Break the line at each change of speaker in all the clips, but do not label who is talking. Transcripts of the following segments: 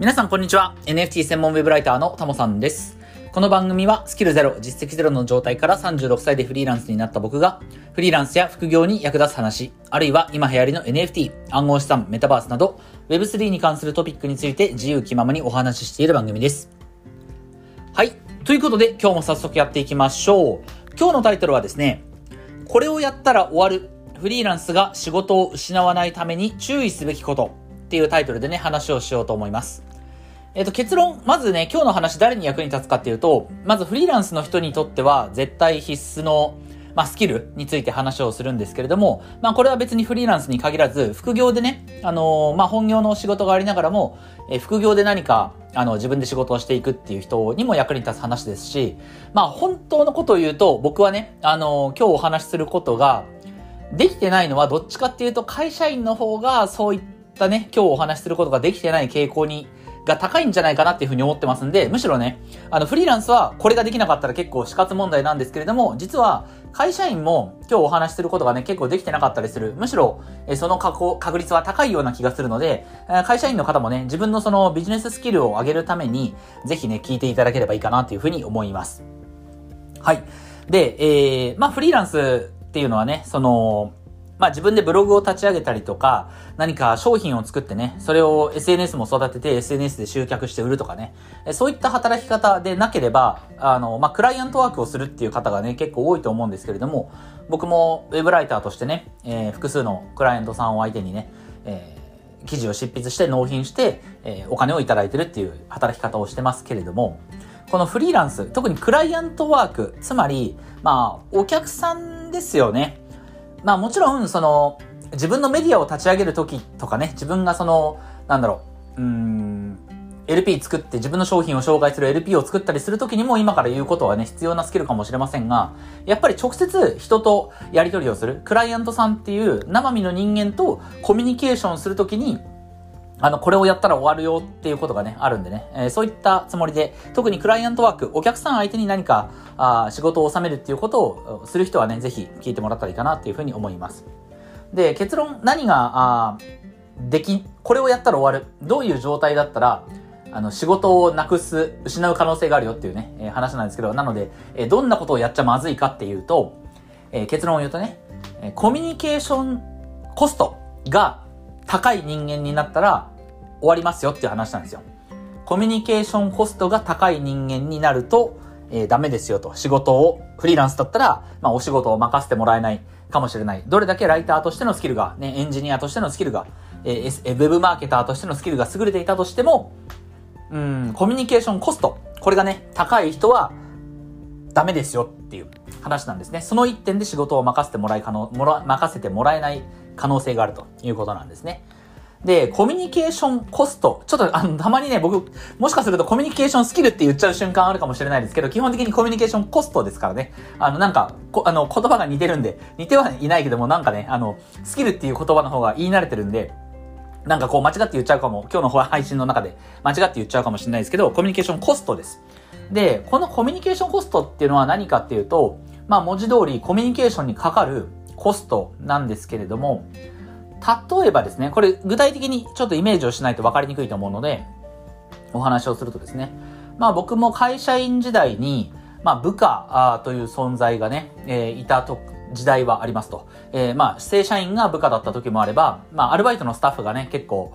皆さんこんにちは。NFT 専門ウェブライターのタモさんです。この番組はスキルゼロ、実績ゼロの状態から36歳でフリーランスになった僕が、フリーランスや副業に役立つ話、あるいは今流行りの NFT、暗号資産、メタバースなど、Web3 に関するトピックについて自由気ままにお話ししている番組です。はい。ということで今日も早速やっていきましょう。今日のタイトルはですね、これをやったら終わる。フリーランスが仕事を失わないために注意すべきことっていうタイトルでね、話をしようと思います。えっ、と、結論、まずね、今日の話誰に役に立つかっていうと、まずフリーランスの人にとっては絶対必須の、まあ、スキルについて話をするんですけれども、まあ、これは別にフリーランスに限らず、副業でね、あのー、まあ、本業の仕事がありながらも、え副業で何か、あの、自分で仕事をしていくっていう人にも役に立つ話ですし、まあ、本当のことを言うと、僕はね、あのー、今日お話しすることが、できてないのはどっちかっていうと、会社員の方がそういったね、今日お話しすることができてない傾向にが高いんじゃないかなっていうふうに思ってますんで、むしろね、あの、フリーランスはこれができなかったら結構死活問題なんですけれども、実は会社員も今日お話しすることがね、結構できてなかったりする。むしろ、えその確率は高いような気がするので、会社員の方もね、自分のそのビジネススキルを上げるために、ぜひね、聞いていただければいいかなというふうに思います。はい。で、えー、まあ、フリーランスっていうのはね、その、まあ自分でブログを立ち上げたりとか、何か商品を作ってね、それを SNS も育てて SNS で集客して売るとかね、そういった働き方でなければ、あの、まあクライアントワークをするっていう方がね、結構多いと思うんですけれども、僕もウェブライターとしてね、えー、複数のクライアントさんを相手にね、えー、記事を執筆して納品して、えー、お金をいただいてるっていう働き方をしてますけれども、このフリーランス、特にクライアントワーク、つまり、まあ、お客さんですよね。まあもちろん、その、自分のメディアを立ち上げるときとかね、自分がその、なんだろう、うん、LP 作って自分の商品を紹介する LP を作ったりするときにも今から言うことはね、必要なスキルかもしれませんが、やっぱり直接人とやり取りをする、クライアントさんっていう生身の人間とコミュニケーションするときに、あの、これをやったら終わるよっていうことがね、あるんでね、えー、そういったつもりで、特にクライアントワーク、お客さん相手に何か、あ仕事を収めるっていうことをする人はね、ぜひ聞いてもらったらいいかなっていうふうに思います。で、結論、何が、あでき、これをやったら終わる。どういう状態だったら、あの、仕事をなくす、失う可能性があるよっていうね、えー、話なんですけど、なので、えー、どんなことをやっちゃまずいかっていうと、えー、結論を言うとね、コミュニケーションコストが高い人間になったら終わりますよっていう話なんですよ。コミュニケーションコストが高い人間になると、えー、ダメですよと。仕事を、フリーランスだったら、まあお仕事を任せてもらえないかもしれない。どれだけライターとしてのスキルが、ね、エンジニアとしてのスキルが、えー、ウェブマーケターとしてのスキルが優れていたとしても、うん、コミュニケーションコスト。これがね、高い人は、ダメですよっていう話なんですね。その一点で仕事を任せてもらい可能、もら、任せてもらえない可能性があるということなんですね。で、コミュニケーションコスト。ちょっと、あの、たまにね、僕、もしかするとコミュニケーションスキルって言っちゃう瞬間あるかもしれないですけど、基本的にコミュニケーションコストですからね。あの、なんか、こあの、言葉が似てるんで、似てはいないけども、なんかね、あの、スキルっていう言葉の方が言い慣れてるんで、なんかこう間違って言っちゃうかも、今日の配信の中で間違って言っちゃうかもしれないですけど、コミュニケーションコストです。で、このコミュニケーションコストっていうのは何かっていうと、まあ文字通りコミュニケーションにかかるコストなんですけれども、例えばですね、これ具体的にちょっとイメージをしないと分かりにくいと思うので、お話をするとですね、まあ僕も会社員時代に、まあ部下という存在がね、えー、いたと、時代はありますと。えー、まあ正社員が部下だった時もあれば、まあアルバイトのスタッフがね、結構、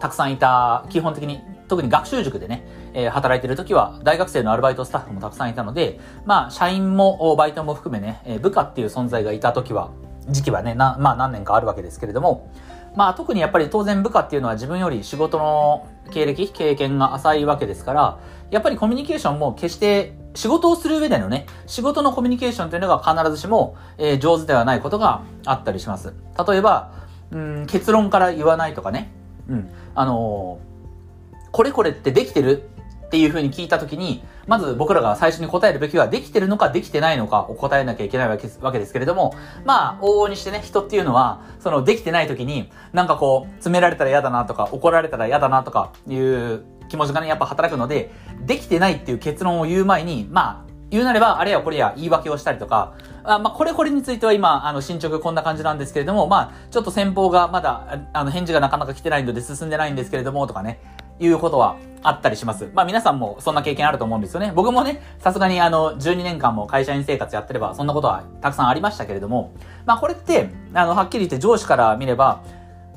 たくさんいた、基本的に、特に学習塾でね、えー、働いてる時は、大学生のアルバイトスタッフもたくさんいたので、まあ、社員も、バイトも含めね、えー、部下っていう存在がいた時は、時期はね、まあ何年かあるわけですけれども、まあ特にやっぱり当然部下っていうのは自分より仕事の経歴、経験が浅いわけですから、やっぱりコミュニケーションも決して仕事をする上でのね、仕事のコミュニケーションというのが必ずしも、えー、上手ではないことがあったりします。例えば、うん、結論から言わないとかね、うん、あのー、これこれってできてるっていうふうに聞いたときに、まず僕らが最初に答えるべきは、できてるのかできてないのかを答えなきゃいけないわけわけですけれども、まあ、往々にしてね、人っていうのは、その、できてないときに、なんかこう、詰められたら嫌だなとか、怒られたら嫌だなとかいう気持ちがね、やっぱ働くので、できてないっていう結論を言う前に、まあ、言うなれば、あれやこれや言い訳をしたりとか、あまあ、これこれについては今、あの、進捗こんな感じなんですけれども、まあ、ちょっと先方がまだ、あの、返事がなかなか来てないので進んでないんですけれども、とかね、いうことはあったりします。まあ皆さんもそんな経験あると思うんですよね。僕もね、さすがにあの、12年間も会社員生活やってれば、そんなことはたくさんありましたけれども、まあこれって、あの、はっきり言って上司から見れば、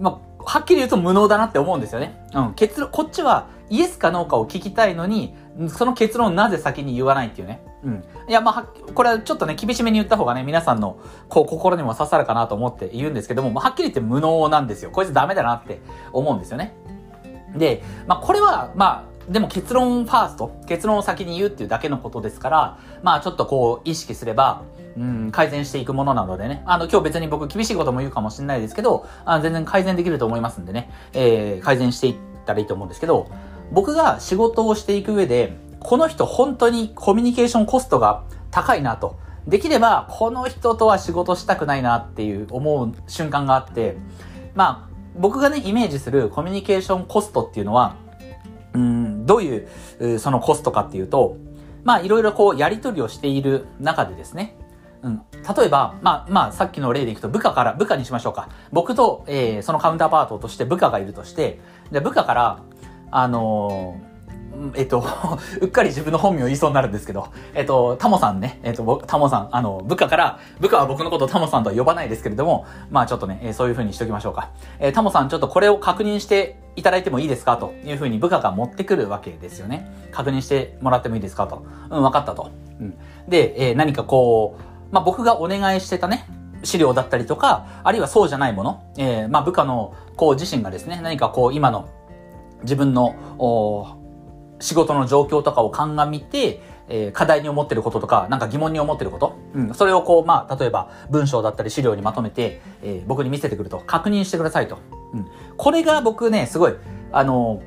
まあ、はっきり言うと無能だなって思うんですよね。うん。結論、こっちはイエスかノーかを聞きたいのに、その結論をなぜ先に言わないっていうね。うん。いや、まあ、これはちょっとね、厳しめに言った方がね、皆さんの、こう、心にも刺さるかなと思って言うんですけども、まあ、はっきり言って無能なんですよ。こいつダメだなって思うんですよね。で、まあ、これは、まあ、でも結論ファースト、結論を先に言うっていうだけのことですから、まあちょっとこう意識すれば、うん、改善していくものなのでね。あの、今日別に僕厳しいことも言うかもしれないですけど、あ全然改善できると思いますんでね、えー、改善していったらいいと思うんですけど、僕が仕事をしていく上で、この人本当にコミュニケーションコストが高いなと。できれば、この人とは仕事したくないなっていう思う瞬間があって、まあ、僕がね、イメージするコミュニケーションコストっていうのは、うん、どういう、そのコストかっていうと、まあ、いろいろこう、やり取りをしている中でですね、うん、例えば、まあ、まあ、さっきの例でいくと、部下から、部下にしましょうか。僕と、えー、そのカウンターパートとして部下がいるとして、で、部下から、あのーえっと、うっかり自分の本名言いそうになるんですけど、えっと、タモさんね、えっと、タモさん、あの、部下から、部下は僕のことをタモさんとは呼ばないですけれども、まあちょっとね、えそういう風にしときましょうか。えー、タモさん、ちょっとこれを確認していただいてもいいですか？という風に部下が持ってくるわけですよね。確認してもらってもいいですか？と。うん、わかったと。うん。で、えー、何かこう、まあ僕がお願いしてたね、資料だったりとか、あるいはそうじゃないもの、えー、まあ部下のこう自身がですね、何かこう今の自分の、仕事の状況とかを鑑みて、えー、課題に思ってることとか、なんか疑問に思ってること、うん、それをこう、まあ、例えば文章だったり資料にまとめて、えー、僕に見せてくると、確認してくださいと。うん、これが僕ね、すごい、あの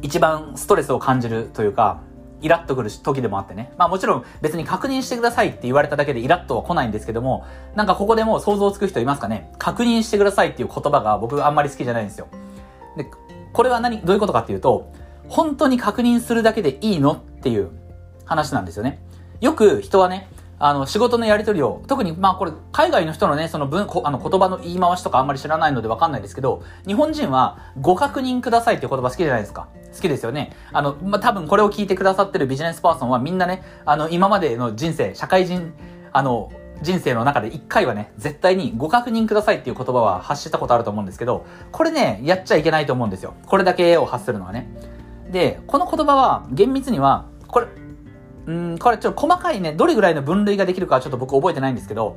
ー、一番ストレスを感じるというか、イラッとくる時でもあってね。まあもちろん別に確認してくださいって言われただけでイラッとは来ないんですけども、なんかここでも想像つく人いますかね確認してくださいっていう言葉が僕あんまり好きじゃないんですよ。で、これは何、どういうことかっていうと、本当に確認するだけでいいのっていう話なんですよね。よく人はね、あの、仕事のやりとりを、特に、まあこれ、海外の人のね、その文、あの言葉の言い回しとかあんまり知らないのでわかんないですけど、日本人は、ご確認くださいっていう言葉好きじゃないですか。好きですよね。あの、まあ多分これを聞いてくださってるビジネスパーソンはみんなね、あの、今までの人生、社会人、あの、人生の中で一回はね、絶対にご確認くださいっていう言葉は発したことあると思うんですけど、これね、やっちゃいけないと思うんですよ。これだけを発するのはね。で、この言葉は厳密には、これ、うん、これちょっと細かいね、どれぐらいの分類ができるかちょっと僕覚えてないんですけど、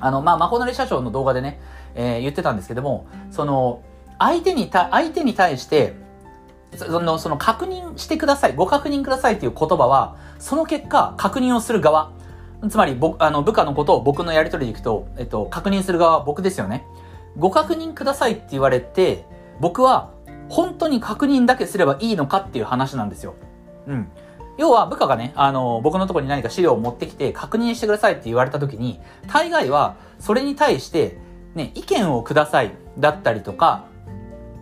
あの、まあ、まこなり社長の動画でね、えー、言ってたんですけども、その、相手にた、相手に対して、その、その確認してください、ご確認くださいっていう言葉は、その結果、確認をする側、つまり、僕、あの、部下のことを僕のやりとりでいくと、えっと、確認する側は僕ですよね。ご確認くださいって言われて、僕は本当に確認だけすればいいのかっていう話なんですよ。うん。要は部下がね、あの、僕のところに何か資料を持ってきて確認してくださいって言われた時に、大概はそれに対して、ね、意見をくださいだったりとか、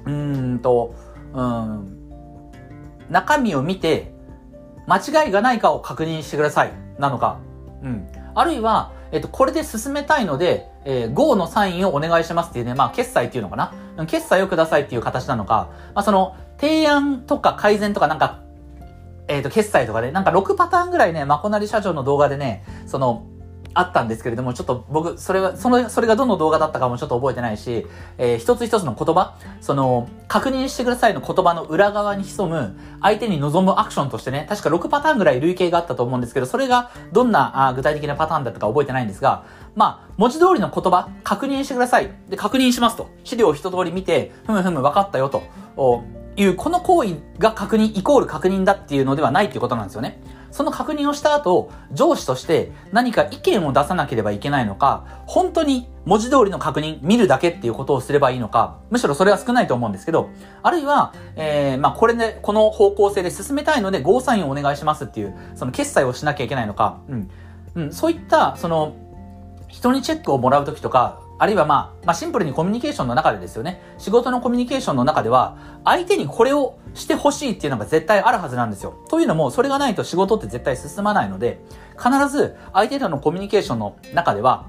うーんと、うん、中身を見て、間違いがないかを確認してくださいなのか、うん。あるいは、えっと、これで進めたいので、えー、GO のサインをお願いしますっていうね、まあ、決済っていうのかな？決済をくださいっていう形なのか、まあ、その、提案とか改善とかなんか、えっ、ー、と、決済とかで、なんか6パターンぐらいね、まこなり社長の動画でね、その、あったんですけれども、ちょっと僕、それは、その、それがどの動画だったかもちょっと覚えてないし、えー、一つ一つの言葉、その、確認してくださいの言葉の裏側に潜む、相手に望むアクションとしてね、確か6パターンぐらい類型があったと思うんですけど、それがどんなあ具体的なパターンだったか覚えてないんですが、まあ、文字通りの言葉、確認してください。で、確認しますと。資料を一通り見て、ふむふむ分かったよと。いう、この行為が確認、イコール確認だっていうのではないっていうことなんですよね。その確認をした後、上司として何か意見を出さなければいけないのか、本当に文字通りの確認、見るだけっていうことをすればいいのか、むしろそれは少ないと思うんですけど、あるいは、えー、まあこれで、この方向性で進めたいので、ゴーサインをお願いしますっていう、その決済をしなきゃいけないのか、うん。うん、そういった、その、人にチェックをもらうときとか、あるいはまあ、まあシンプルにコミュニケーションの中でですよね。仕事のコミュニケーションの中では、相手にこれをしてほしいっていうのが絶対あるはずなんですよ。というのも、それがないと仕事って絶対進まないので、必ず相手とのコミュニケーションの中では、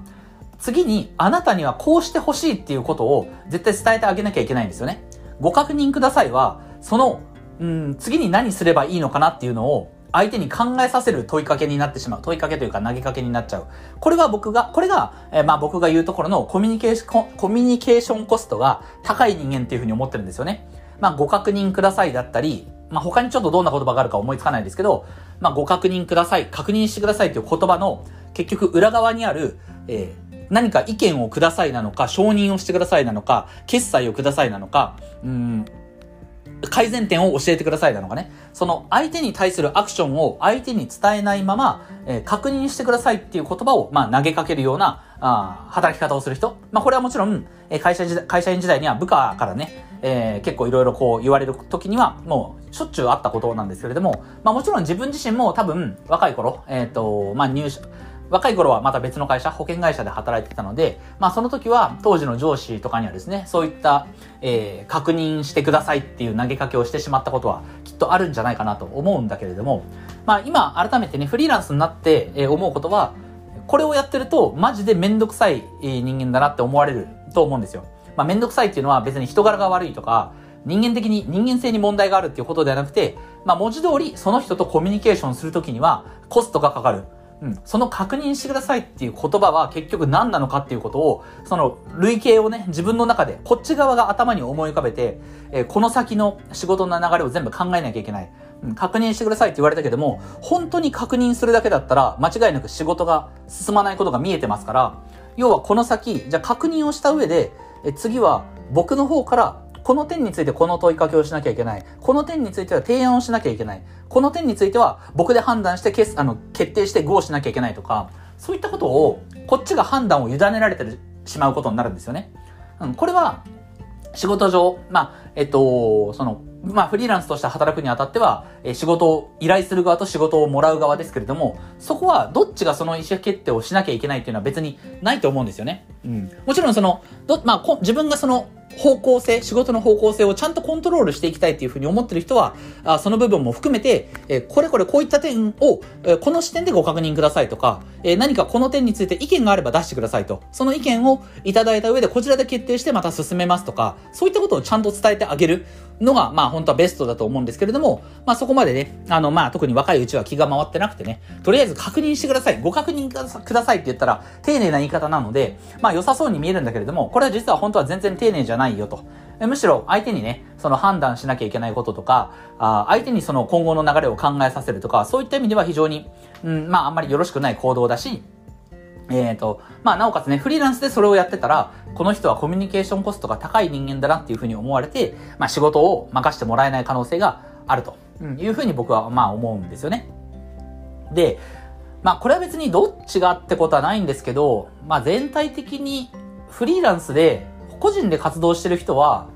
次にあなたにはこうしてほしいっていうことを絶対伝えてあげなきゃいけないんですよね。ご確認くださいは、その、うん、次に何すればいいのかなっていうのを、相手に考えさせる問いかけになってしまう。問いかけというか投げかけになっちゃう。これは僕が、これが、えー、まあ僕が言うところのコミュニケーション、コミュニケーションコストが高い人間っていうふうに思ってるんですよね。まあご確認くださいだったり、まあ他にちょっとどんな言葉があるか思いつかないですけど、まあご確認ください、確認してくださいっていう言葉の結局裏側にある、えー、何か意見をくださいなのか、承認をしてくださいなのか、決済をくださいなのか、うん、改善点を教えてくださいなのかね。その相手に対するアクションを相手に伝えないまま、えー、確認してくださいっていう言葉を、まあ、投げかけるような、あ働き方をする人。まあ、これはもちろん、えー、会社時代、会社員時代には部下からね、えー、結構いろいろこう言われる時には、もうしょっちゅうあったことなんですけれども、まあ、もちろん自分自身も多分若い頃、えっ、ー、と、まあ、入社、若い頃はまた別の会社、保険会社で働いてたので、まあその時は当時の上司とかにはですね、そういった、えー、確認してくださいっていう投げかけをしてしまったことはきっとあるんじゃないかなと思うんだけれども、まあ今改めてね、フリーランスになって、思うことは、これをやってるとマジでめんどくさい人間だなって思われると思うんですよ。まあめんどくさいっていうのは別に人柄が悪いとか、人間的に人間性に問題があるっていうことではなくて、まあ文字通りその人とコミュニケーションするときにはコストがかかる。うん、その確認してくださいっていう言葉は結局何なのかっていうことを、その類型をね、自分の中で、こっち側が頭に思い浮かべて、えー、この先の仕事の流れを全部考えなきゃいけない。うん、確認してくださいって言われたけども、本当に確認するだけだったら、間違いなく仕事が進まないことが見えてますから、要はこの先、じゃあ確認をした上で、え次は僕の方からこの点についてこの問いかけをしなきゃいけない。この点については提案をしなきゃいけない。この点については僕で判断して決あの決定して合しなきゃいけないとか、そういったことをこっちが判断を委ねられてしまうことになるんですよね。うん、これは仕事上、まあ、えっと、その、まあ、フリーランスとして働くにあたっては、え仕事を依頼する側と仕事をもらう側ですけれども、そこはどっちがその意思決定をしなきゃいけないっていうのは別にないと思うんですよね。うん。もちろんその、ど、まあ、自分がその方向性、仕事の方向性をちゃんとコントロールしていきたいっていうふうに思ってる人は、あその部分も含めて、え、これこれこういった点を、え、この視点でご確認くださいとか、え、何かこの点について意見があれば出してくださいと。その意見をいただいた上でこちらで決定してまた進めますとか、そういったことをちゃんと伝えてあげるのが、まあ本当はベストだと思うんですけれども、まあそこまでね、あのまあ特に若いうちは気が回ってなくてね、とりあえず確認してください。ご確認くださいって言ったら丁寧な言い方なので、まああ良さそうに見えるんだけれども、これは実は本当は全然丁寧じゃないよと。むしろ相手にね、その判断しなきゃいけないこととか、あ相手にその今後の流れを考えさせるとか、そういった意味では非常に、うん、まああんまりよろしくない行動だし、えっ、ー、と、まあ、なおかつね、フリーランスでそれをやってたら、この人はコミュニケーションコストが高い人間だなっていうふうに思われて、まあ、仕事を任してもらえない可能性があるというふうに僕は、まあ、思うんですよね。で、まあ、これは別にどっちがってことはないんですけど、まあ、全体的にフリーランスで個人で活動してる人は、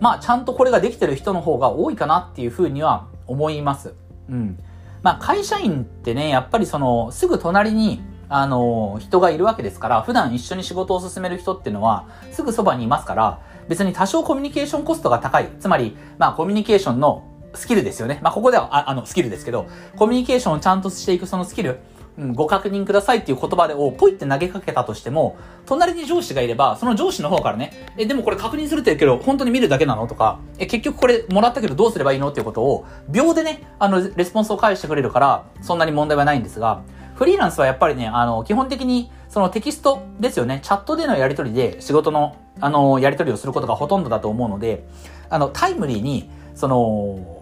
まあ、ちゃんとこれができてる人の方が多いかなっていうふうには思います。うん。まあ、会社員ってね、やっぱりその、すぐ隣に、あの、人がいるわけですから、普段一緒に仕事を進める人っていうのは、すぐそばにいますから、別に多少コミュニケーションコストが高い。つまり、まあ、コミュニケーションのスキルですよね。まあ、ここでは、ああの、スキルですけど、コミュニケーションをちゃんとしていくそのスキル、うん、ご確認くださいっていう言葉でをポイって投げかけたとしても、隣に上司がいれば、その上司の方からね、え、でもこれ確認するって言うけど、本当に見るだけなの？とか、え、結局これもらったけどどうすればいいの？っていうことを、秒でね、あの、レスポンスを返してくれるから、そんなに問題はないんですが、フリーランスはやっぱりね、あの、基本的に、そのテキストですよね、チャットでのやり取りで仕事の、あの、やり取りをすることがほとんどだと思うので、あの、タイムリーに、その、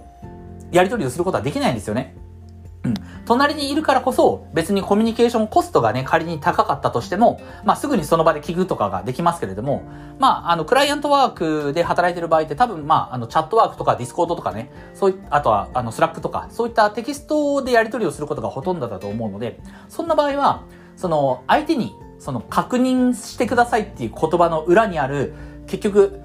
やり取りをすることはできないんですよね。うん。隣にいるからこそ、別にコミュニケーションコストがね、仮に高かったとしても、まあ、すぐにその場で聞くとかができますけれども、まあ、あの、クライアントワークで働いてる場合って多分、まあ、あの、チャットワークとかディスコードとかね、そういあとは、あの、スラックとか、そういったテキストでやり取りをすることがほとんどだと思うので、そんな場合は、その、相手に、その、確認してくださいっていう言葉の裏にある、結局、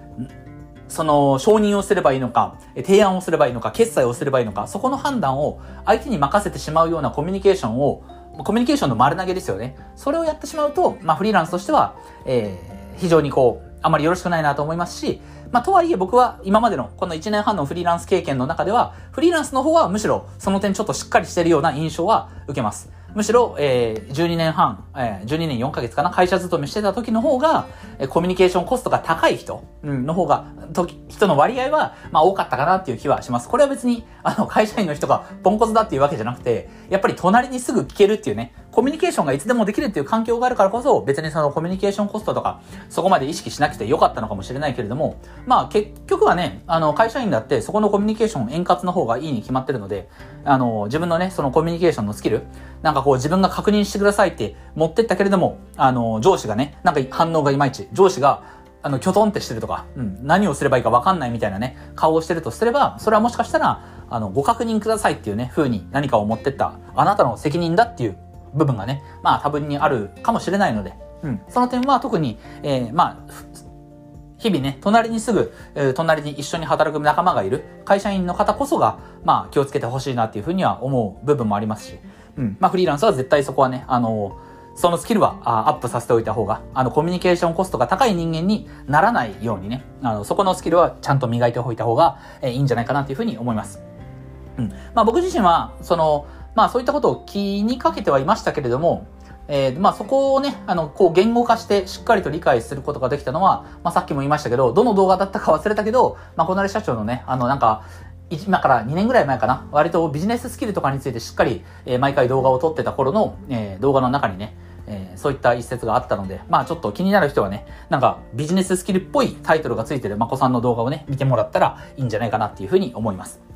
その承認をすればいいのか、提案をすればいいのか、決済をすればいいのか、そこの判断を相手に任せてしまうようなコミュニケーションを、コミュニケーションの丸投げですよね。それをやってしまうと、まあフリーランスとしては、えー、非常にこう、あまりよろしくないなと思いますし、まあとはいえ僕は今までのこの1年半のフリーランス経験の中では、フリーランスの方はむしろその点ちょっとしっかりしてるような印象は受けます。むしろ、えー、12年半、えー、12年4ヶ月かな、会社勤めしてた時の方が、えー、コミュニケーションコストが高い人、うん、の方が、時、人の割合は、まあ多かったかなっていう気はします。これは別に、あの、会社員の人がポンコツだっていうわけじゃなくて、やっぱり隣にすぐ聞けるっていうね、コミュニケーションがいつでもできるっていう環境があるからこそ、別にそのコミュニケーションコストとか、そこまで意識しなくてよかったのかもしれないけれども、まあ結局はね、あの、会社員だってそこのコミュニケーション円滑の方がいいに決まってるので、あの、自分のね、そのコミュニケーションのスキル、なんかこう自分が確認してくださいって持ってったけれども、あの、上司がね、なんか反応がいまいち、上司が、あの、きょとんってしてるとか、うん、何をすればいいかわかんないみたいなね、顔をしてるとすれば、それはもしかしたら、あの、ご確認くださいっていうね、風に何かを持ってった、あなたの責任だっていう部分がね、まあ多分にあるかもしれないので、うん、その点は特に、えー、まあ、日々ね、隣にすぐ、えー、隣に一緒に働く仲間がいる会社員の方こそが、まあ気をつけてほしいなっていうふうには思う部分もありますし、うん、まあフリーランスは絶対そこはね、あのそのスキルはアップさせておいた方が、あの、コミュニケーションコストが高い人間にならないようにね、あの、そこのスキルはちゃんと磨いておいた方が、え、いいんじゃないかなというふうに思います。うん。まあ僕自身は、その、まあそういったことを気にかけてはいましたけれども、えー、まあそこをね、あの、こう言語化してしっかりと理解することができたのは、まあさっきも言いましたけど、どの動画だったか忘れたけど、まあこなれ社長のね、あのなんか、今から2年ぐらい前かな、割とビジネススキルとかについてしっかり、えー、毎回動画を撮ってた頃の、えー、動画の中にね、えー、そういった一節があったので、まあちょっと気になる人はね、なんかビジネススキルっぽいタイトルがついてるまこさんの動画をね、見てもらったらいいんじゃないかなっていうふうに思います。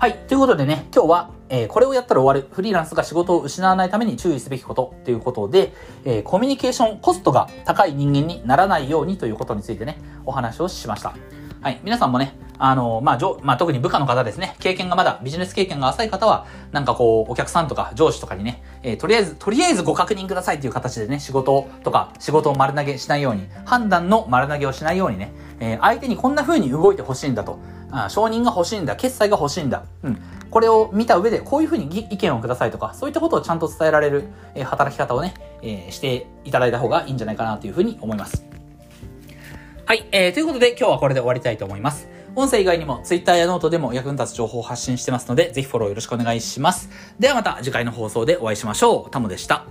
はい。ということでね、今日は、えー、これをやったら終わる。フリーランスが仕事を失わないために注意すべきことということで、えー、コミュニケーションコストが高い人間にならないようにということについてね、お話をしました。はい。皆さんもね、あの、まあ、上、まあ、特に部下の方ですね、経験がまだ、ビジネス経験が浅い方は、なんかこう、お客さんとか上司とかにね、えー、とりあえず、とりあえずご確認くださいっていう形でね、仕事とか、仕事を丸投げしないように、判断の丸投げをしないようにね、えー、相手にこんな風に動いてほしいんだと。あ承認が欲しいんだ、決済が欲しいんだ。うん。これを見た上で、こういうふうに意見をくださいとか、そういったことをちゃんと伝えられる、え、働き方をね、えー、していただいた方がいいんじゃないかなというふうに思います。はい、えー、ということで今日はこれで終わりたいと思います。音声以外にも Twitter やノートでも役に立つ情報を発信してますので、ぜひフォローよろしくお願いします。ではまた次回の放送でお会いしましょう。タモでした。